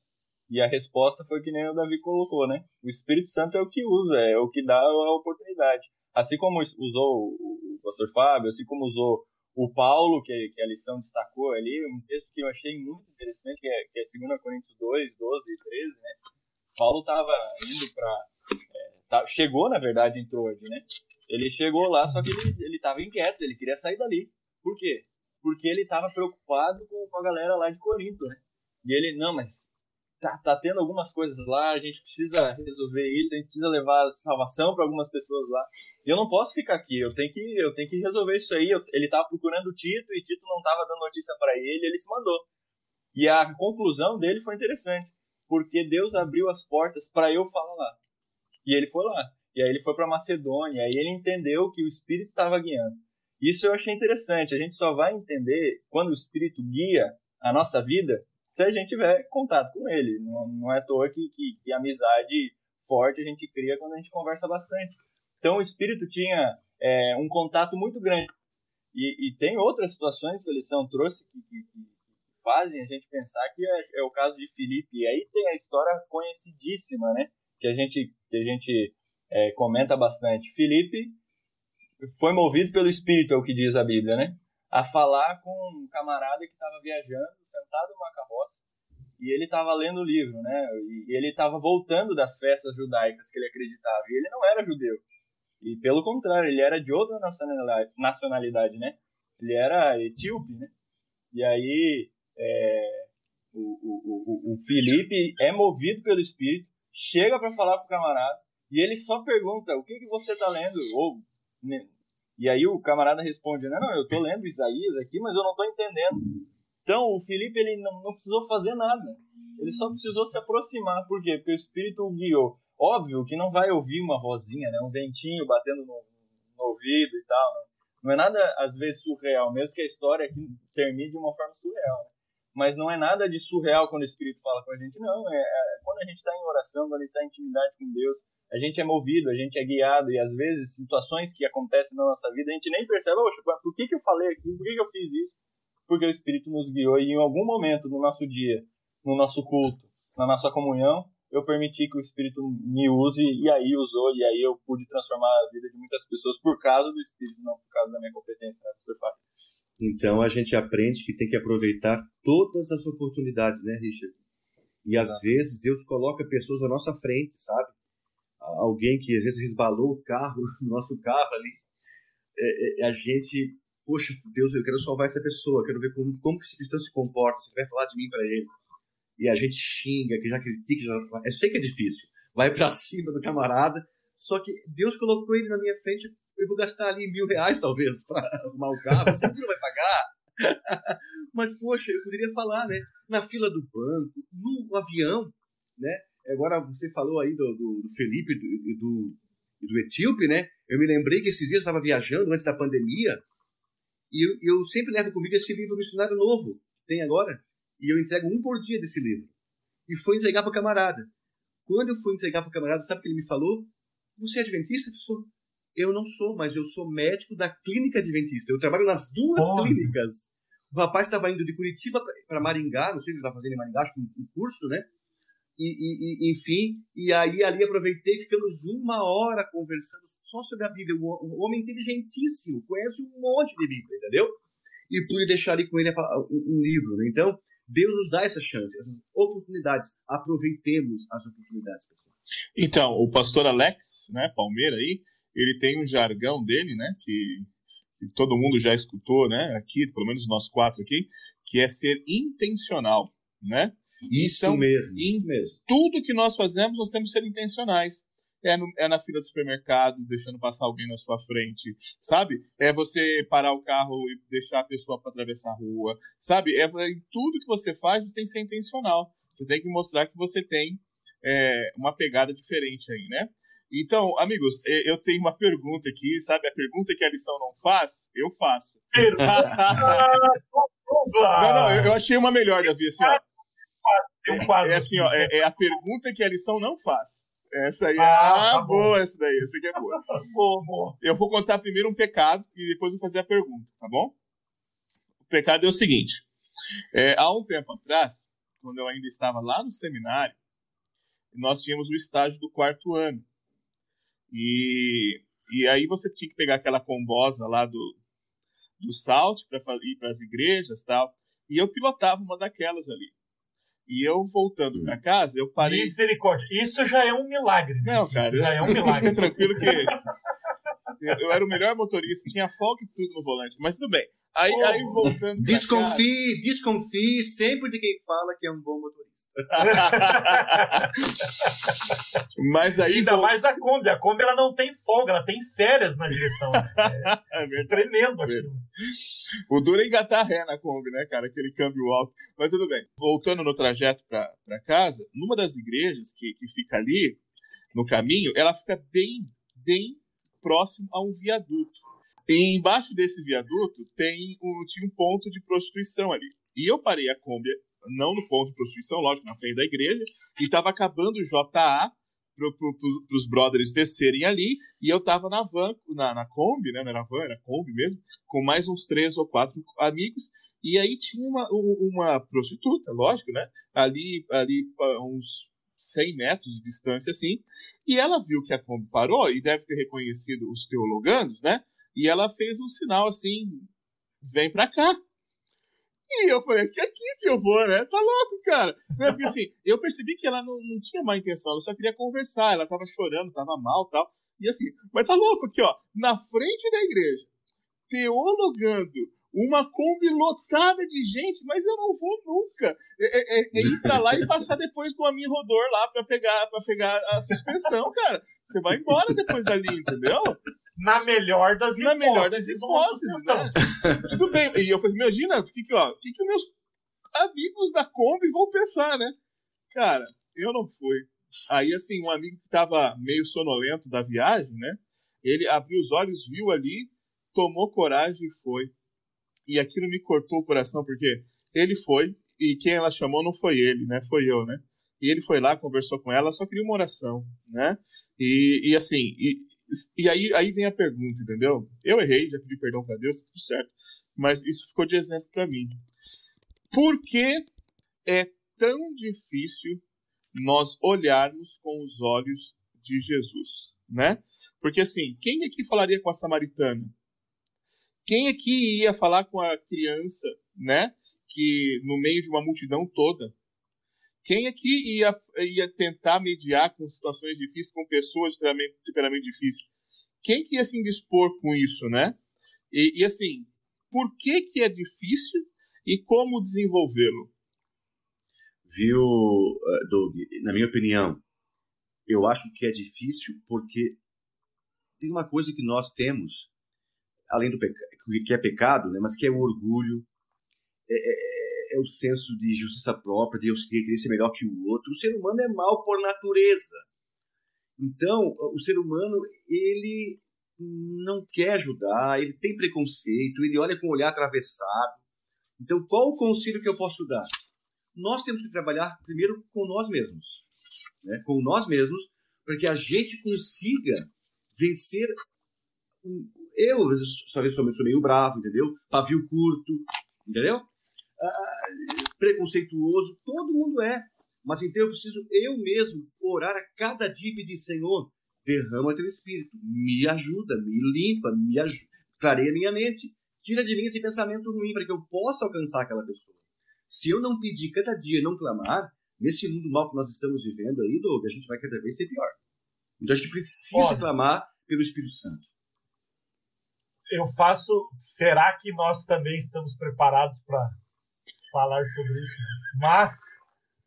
Speaker 2: E a resposta foi que nem o Davi colocou, né? O Espírito Santo é o que usa, é o que dá a oportunidade. Assim como usou o pastor Fábio, assim como usou o Paulo, que, que a lição destacou ali, um texto que eu achei muito interessante, que é, que é 2 Coríntios 2, 12 e 13, né? Paulo estava indo para Tá, chegou, na verdade, em Troade, né? Ele chegou lá, só que ele, ele tava inquieto, ele queria sair dali. Por quê? Porque ele tava preocupado com, com a galera lá de Corinto, né? E ele, não, mas tá, tá tendo algumas coisas lá, a gente precisa resolver isso, a gente precisa levar salvação para algumas pessoas lá. E eu não posso ficar aqui, eu tenho que, eu tenho que resolver isso aí. Eu, ele tava procurando o Tito e Tito não tava dando notícia para ele, ele se mandou. E a conclusão dele foi interessante, porque Deus abriu as portas para eu falar lá. E ele foi lá. E aí ele foi para Macedônia, e ele entendeu que o Espírito estava guiando. Isso eu achei interessante. A gente só vai entender quando o Espírito guia a nossa vida se a gente tiver contato com ele. Não, não é à toa que, que, que amizade forte a gente cria quando a gente conversa bastante. Então o Espírito tinha é, um contato muito grande. E, e, tem outras situações que a lição trouxe que, que, que fazem a gente pensar que é, é, o caso de Filipe. E aí tem a história conhecidíssima, né? que a gente, que a gente é, comenta bastante. Felipe foi movido pelo Espírito, é o que diz a Bíblia, né? A falar com um camarada que estava viajando, sentado numa carroça, e ele estava lendo o livro, né? E ele estava voltando das festas judaicas que ele acreditava. E ele não era judeu. E pelo contrário, ele era de outra nacionalidade, né? Ele era etíope, né? E aí é, o, o, o, o Felipe é movido pelo Espírito chega para falar com o camarada e ele só pergunta: o que, que você tá lendo? Ou, né? E aí o camarada responde: não, não, eu tô lendo Isaías aqui, mas eu não tô entendendo. Então o Felipe ele não, não precisou fazer nada. Ele só precisou se aproximar. Por quê? Porque o Espírito o guiou. Óbvio que não vai ouvir uma vozinha, né? um ventinho batendo no, no ouvido e tal. Né? Não é nada, às vezes, surreal, mesmo que a história aqui termine de uma forma surreal. Né? mas não é nada de surreal quando o Espírito fala com a gente, não. É, é quando a gente está em oração, quando a gente está em intimidade com Deus, a gente é movido, a gente é guiado, e às vezes situações que acontecem na nossa vida, a gente nem percebe, Oxe, por que, que eu falei aqui, por que, que eu fiz isso? Porque o Espírito nos guiou e em algum momento no nosso dia, no nosso culto, na nossa comunhão, eu permiti que o Espírito me use e aí usou, e aí eu pude transformar a vida de muitas pessoas por causa do Espírito, não por causa da minha competência, né, professor Fábio?
Speaker 3: Então a gente aprende que tem que aproveitar todas as oportunidades, né, Richard? E às vezes Deus coloca pessoas à nossa frente, sabe? Alguém que às vezes resbalou o carro, nosso carro ali, é, é, a gente, poxa, Deus, eu quero salvar essa pessoa, quero ver como, como que esse cristão se comporta, você vai falar de mim para ele. E a gente xinga, que já critica, já... eu sei que é difícil, vai para cima do camarada, só que Deus colocou ele na minha frente, eu vou gastar ali mil reais talvez para arrumar o carro, o seguro vai pagar. Mas, poxa, eu poderia falar, né? Na fila do banco, no avião, né? Agora você falou aí do, do, do Felipe e do, do, do Etíope, né? Eu me lembrei que esses dias eu estava viajando antes da pandemia e eu, eu, sempre levo comigo esse livro missionário novo que tem agora e eu entrego um por dia desse livro. E fui entregar para o camarada. Quando eu fui entregar para o camarada, sabe o que ele me falou? Você é adventista, professor? Eu não sou, mas eu sou médico da clínica adventista. Eu trabalho nas duas oh. clínicas. O rapaz estava indo de Curitiba para Maringá, não sei o que ele estava fazendo em Maringá, acho que um curso, né? E, e, e, enfim, e aí ali aproveitei, ficamos uma hora conversando só sobre a Bíblia. Um homem inteligentíssimo, conhece um monte de Bíblia, entendeu? E pude deixar ali com ele um livro, né? Então, Deus nos dá essa chance, essas oportunidades. Aproveitemos as oportunidades, pessoal.
Speaker 1: Então, o pastor Alex, né, Palmeira aí, ele tem um jargão dele, né, que, que todo mundo já escutou, né, aqui, pelo menos nós quatro aqui, que é ser intencional, né?
Speaker 3: Isso então, mesmo, isso mesmo.
Speaker 1: Tudo que nós fazemos, nós temos que ser intencionais. É, no, é, na fila do supermercado, deixando passar alguém na sua frente, sabe? É você parar o carro e deixar a pessoa para atravessar a rua, sabe? É em tudo que você faz, você tem que ser intencional. Você tem que mostrar que você tem é, uma pegada diferente aí, né? Então, amigos, eu tenho uma pergunta aqui, sabe? A pergunta que a lição não faz, eu faço. não, não, eu, eu achei uma melhor, Davi, assim, ó. É, é assim, ó, é, é, a pergunta que a lição não faz. Essa aí, ah, ah tá boa essa daí, essa aqui é boa. boa, boa. Eu vou contar primeiro um pecado e depois vou fazer a pergunta, tá bom? O pecado é o seguinte, é, há um tempo atrás, quando eu ainda estava lá no seminário, nós tínhamos o estágio do quarto ano. E, e aí você tinha que pegar aquela combosa lá do, do Salt para ir para as igrejas tal. E eu pilotava uma daquelas ali. E eu voltando para casa, eu parei.
Speaker 4: Misericórdia, isso já é um milagre.
Speaker 1: Não, cara.
Speaker 4: Já é um milagre.
Speaker 1: tranquilo que eu, era o melhor motorista, tinha foco e tudo no volante, mas tudo bem. Aí, oh. aí voltando.
Speaker 3: Desconfie, casa... desconfie sempre de quem fala que é um bom motorista.
Speaker 1: mas aí.
Speaker 4: Ainda mais a Kombi. A Kombi ela não tem folga, ela tem férias na direção. É, é tremendo aquilo.
Speaker 1: O duro é engatar ré na Kombi, né, cara? Aquele câmbio alto. Mas tudo bem. Voltando no trajeto para casa, numa das igrejas que, que fica ali, no caminho, ela fica bem, bem próximo a um viaduto. E embaixo desse viaduto tem um, tinha um ponto de prostituição ali. E eu parei a Kombi, não no ponto de prostituição, lógico, na frente da igreja, e estava acabando o JA para pro, pro, os brothers descerem ali, e eu estava na van, na, na Kombi, né? Não era van, era Kombi mesmo, com mais uns três ou quatro amigos, e aí tinha uma, uma prostituta, lógico, né? Ali, ali uns 100 metros de distância assim, e ela viu que a Kombi parou e deve ter reconhecido os teologandos, né? E ela fez um sinal assim: vem pra cá. E eu falei, que aqui que eu vou, né? Tá louco, cara. Né? Porque assim, eu percebi que ela não, não tinha má intenção, ela só queria conversar, ela tava chorando, tava mal tal. E assim, mas tá louco aqui, ó, na frente da igreja, teologando, uma Kombi lotada de gente, mas eu não vou nunca. É, é, é, é ir pra lá e passar depois do Amin Rodor lá pra pegar, pra pegar a suspensão, cara. Você vai embora depois dali, entendeu?
Speaker 4: Na melhor das
Speaker 1: Na hipóteses. melhor das hipóteses, né? Tudo bem. E eu falei, imagina, o que que, ó, que que meus amigos da Kombi vão pensar, né? Cara, eu não fui. Aí, assim, um amigo que tava meio sonolento da viagem, né? Ele abriu os olhos, viu ali, tomou coragem e foi. E aquilo me cortou o coração, porque ele foi, e quem ela chamou não foi ele, né? Foi eu, né? E ele foi lá, conversou com ela, só queria uma oração, né? E, e assim, e, e aí, aí vem a pergunta, entendeu? Eu errei, já pedi perdão para Deus, tudo certo. Mas isso ficou de exemplo para mim. Por que é tão difícil nós olharmos com os olhos de Jesus, né? Porque assim, quem aqui falaria com a samaritana? Quem aqui ia falar com a criança, né? Que no meio de uma multidão toda. Quem aqui ia, ia tentar mediar com situações difíceis, com pessoas de temperamento, temperamento difícil? Quem que ia se indispor com isso, né? E, e assim, por que, que é difícil e como desenvolvê-lo?
Speaker 3: Viu, eh, Doug? Na minha opinião, eu acho que é difícil porque tem uma coisa que nós temos, além do que é pecado, né, mas que é o orgulho, é, é, é, o senso de justiça própria, de eu querer ser melhor que o outro. O ser humano é mal por natureza. Então, o ser humano, ele não quer ajudar, ele tem preconceito, ele olha com o olhar atravessado. Então, qual o conselho que eu posso dar? Nós temos que trabalhar primeiro com nós mesmos, né? com nós mesmos, para que a gente consiga vencer. Eu, às vezes, só sou meio bravo, entendeu? Pavio curto, entendeu? Ah, preconceituoso, todo mundo é. Mas então eu preciso eu mesmo orar a cada dia e pedir, Senhor, derrama teu espírito, me ajuda, me limpa, me ajuda, clareia minha mente, tira de mim esse pensamento ruim para que eu possa alcançar aquela pessoa. Se eu não pedir cada dia, não clamar, nesse mundo mal que nós estamos vivendo aí, Doug, a gente vai cada vez ser pior. Então a gente precisa clamar pelo Espírito Santo.
Speaker 4: Eu faço. Será que nós também estamos preparados para falar sobre isso? Mas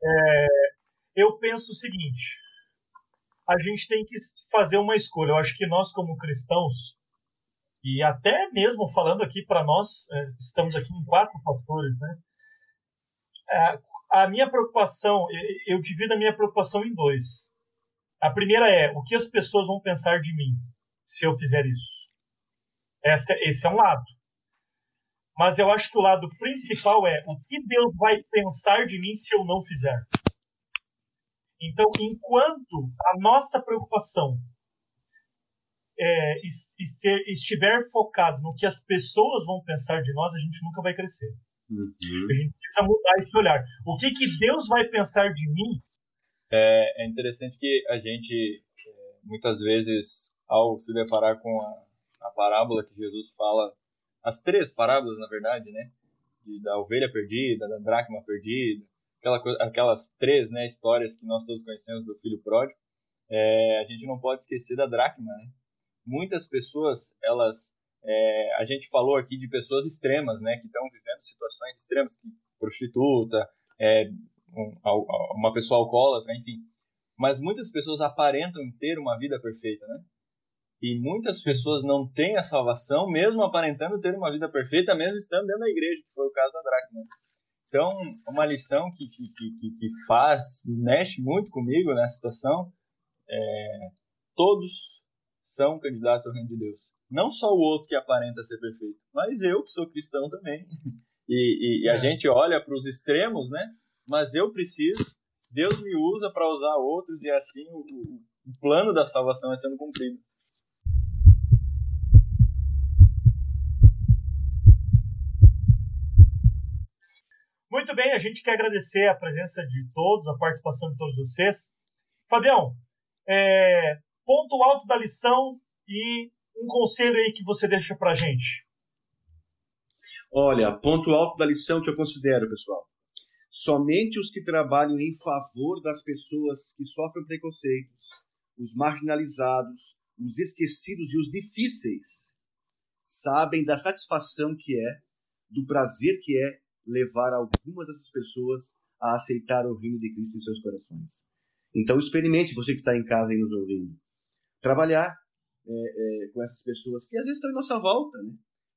Speaker 4: é, eu penso o seguinte: a gente tem que fazer uma escolha. Eu acho que nós, como cristãos, e até mesmo falando aqui para nós, é, estamos aqui em quatro pastores, né? É, a minha preocupação, eu divido a minha preocupação em dois. A primeira é o que as pessoas vão pensar de mim se eu fizer isso. Esse, esse é um lado. Mas eu acho que o lado principal é o que Deus vai pensar de mim se eu não fizer. Então, enquanto a nossa preocupação é, estiver focado no que as pessoas vão pensar de nós, a gente nunca vai crescer. Uhum. A gente precisa mudar esse olhar. O que, que Deus vai pensar de mim
Speaker 2: é, é interessante que a gente, é, muitas vezes, ao se deparar com a, a parábola que Jesus fala, as três parábolas, na verdade, né? Da ovelha perdida, da dracma perdida, aquela coisa, aquelas três né, histórias que nós todos conhecemos do filho pródigo, é, a gente não pode esquecer da dracma, né? Muitas pessoas, elas... É, a gente falou aqui de pessoas extremas, né? Que estão vivendo situações extremas, que prostituta, é, uma pessoa alcoólatra, enfim. Mas muitas pessoas aparentam ter uma vida perfeita, né? E muitas pessoas não têm a salvação, mesmo aparentando ter uma vida perfeita, mesmo estando dentro da igreja, que foi o caso da Dracma. Então, uma lição que, que, que, que faz, mexe muito comigo nessa situação, é todos são candidatos ao reino de Deus. Não só o outro que aparenta ser perfeito, mas eu que sou cristão também. E, e, e a é. gente olha para os extremos, né? mas eu preciso, Deus me usa para usar outros e assim o, o, plano da salvação é sendo cumprido.
Speaker 4: Muito bem, a gente quer agradecer a presença de todos, a participação de todos vocês. Fabião, é, ponto alto da lição e um conselho aí que você deixa para gente.
Speaker 3: Olha, ponto alto da lição que eu considero, pessoal. Somente os que trabalham em favor das pessoas que sofrem preconceitos, os marginalizados, os esquecidos e os difíceis, sabem da satisfação que é, do prazer que é levar algumas dessas pessoas a aceitar o reino de Cristo em seus corações. Então experimente, você que está em casa e nos ouvindo, trabalhar é, é, com essas pessoas que às vezes estão em nossa volta, né?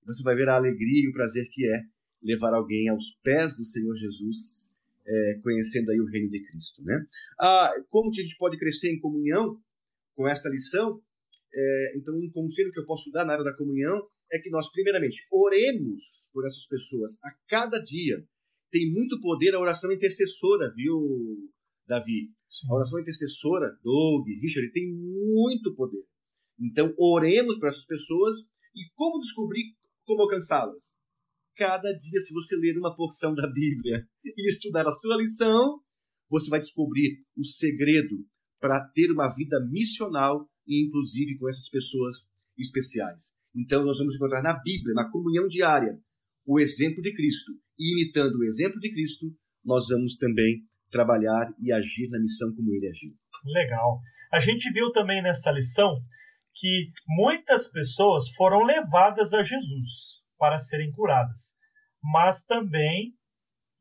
Speaker 3: Você vai ver a alegria e o prazer que é levar alguém aos pés do Senhor Jesus, é, conhecendo aí o reino de Cristo. Né? Ah, como que a gente pode crescer em comunhão com esta lição? É, então, um conselho que eu posso dar na área da comunhão é que nós, primeiramente, oremos por essas pessoas a cada dia. Tem muito poder a oração intercessora, viu, Davi? A oração intercessora, Doug, Richard, tem muito poder. Então, oremos para essas pessoas e como descobrir como alcançá-las? cada dia, se você ler uma porção da Bíblia e estudar a sua lição, você vai descobrir o segredo para ter uma vida missional e, inclusive, com essas pessoas especiais. Então, nós vamos encontrar na Bíblia, na comunhão diária, o exemplo de Cristo. E, imitando o exemplo de Cristo, nós vamos também trabalhar e agir na missão como ele agiu.
Speaker 4: Legal. A gente viu também nessa lição que muitas pessoas foram levadas a Jesus para serem curadas, mas também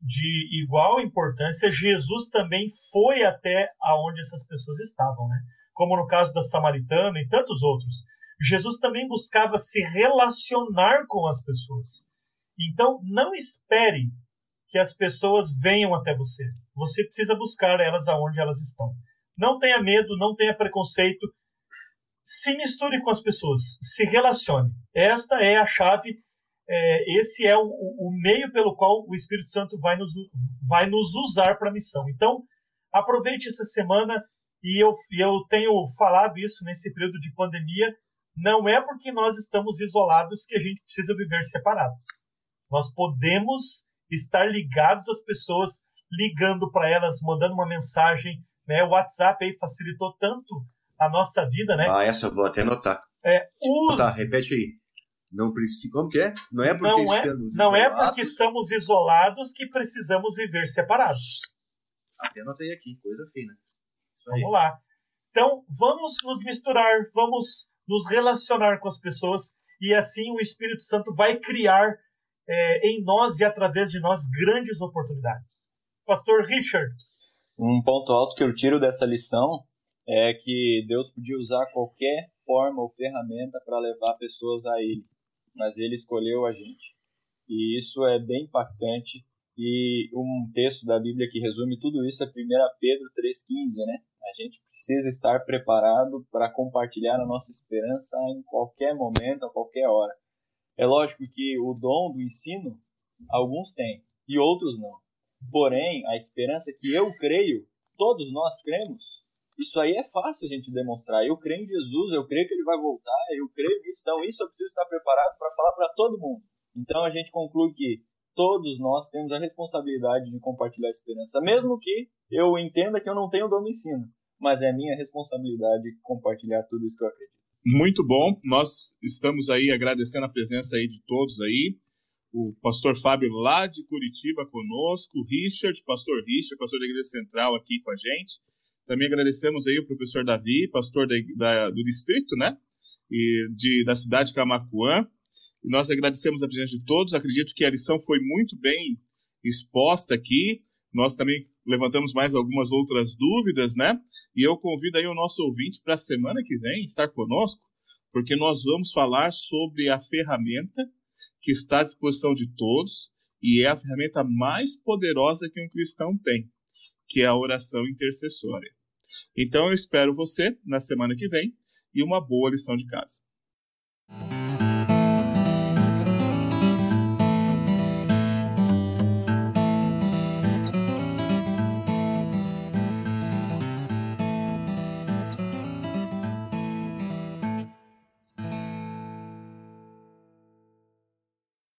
Speaker 4: de igual importância, Jesus também foi até aonde essas pessoas estavam, né? Como no caso da samaritana e tantos outros. Jesus também buscava se relacionar com as pessoas. Então, não espere que as pessoas venham até você. Você precisa buscar elas aonde elas estão. Não tenha medo, não tenha preconceito. Se misture com as pessoas, se relacione. Esta é a chave, é, esse é o, o, meio pelo qual o Espírito Santo vai nos, vai nos usar para a missão. Então, aproveite essa semana e eu, eu tenho falado isso nesse período de pandemia. Não é porque nós estamos isolados que a gente precisa viver separados. Nós podemos estar ligados às pessoas, ligando para elas, mandando uma mensagem. Né? O WhatsApp aí facilitou tanto a nossa vida, né?
Speaker 3: Ah, essa eu vou até anotar.
Speaker 4: É, use...
Speaker 3: Tá, repete aí. Não precisa. Como que é? Não é porque
Speaker 4: não
Speaker 3: é,
Speaker 4: estamos Não isolados... é porque estamos isolados que precisamos viver separados.
Speaker 3: Até anotei aqui, coisa fina.
Speaker 4: Vamos lá. Então, vamos nos misturar, vamos nos relacionar com as pessoas e assim o Espírito Santo vai criar é, em nós e através de nós grandes oportunidades. Pastor Richard.
Speaker 2: Um ponto alto que eu tiro dessa lição é que Deus podia usar qualquer forma ou ferramenta para levar pessoas a Ele, mas Ele escolheu a gente. E isso é bem impactante. E um texto da Bíblia que resume tudo isso é 1 Pedro 3,15, né? A gente precisa estar preparado para compartilhar a nossa esperança em qualquer momento, a qualquer hora. É lógico que o dom do ensino, alguns têm e outros não. Porém, a esperança que eu creio, todos nós cremos, isso aí é fácil a gente demonstrar. Eu creio em Jesus, eu creio que ele vai voltar, eu creio nisso. Então, isso eu preciso estar preparado para falar para todo mundo. Então, a gente conclui que todos nós temos a responsabilidade de compartilhar a esperança, mesmo que eu entenda que eu não tenho o dom do ensino, mas é minha responsabilidade compartilhar tudo isso que eu acredito.
Speaker 1: Muito bom. Nós estamos aí agradecendo a presença aí de todos aí. O pastor Fábio lá de Curitiba conosco, o Richard, pastor Richard, pastor da Igreja Central aqui com a gente. Também agradecemos aí o professor Davi, pastor da, da, do distrito, né? E de, da cidade de Camacuã. Nós agradecemos a presença de todos. Acredito que a lição foi muito bem exposta aqui. Nós também levantamos mais algumas outras dúvidas, né? E eu convido aí o nosso ouvinte para a semana que vem estar conosco, porque nós vamos falar sobre a ferramenta que está à disposição de todos e é a ferramenta mais poderosa que um cristão tem, que é a oração intercessória. Então eu espero você na semana que vem e uma boa lição de casa.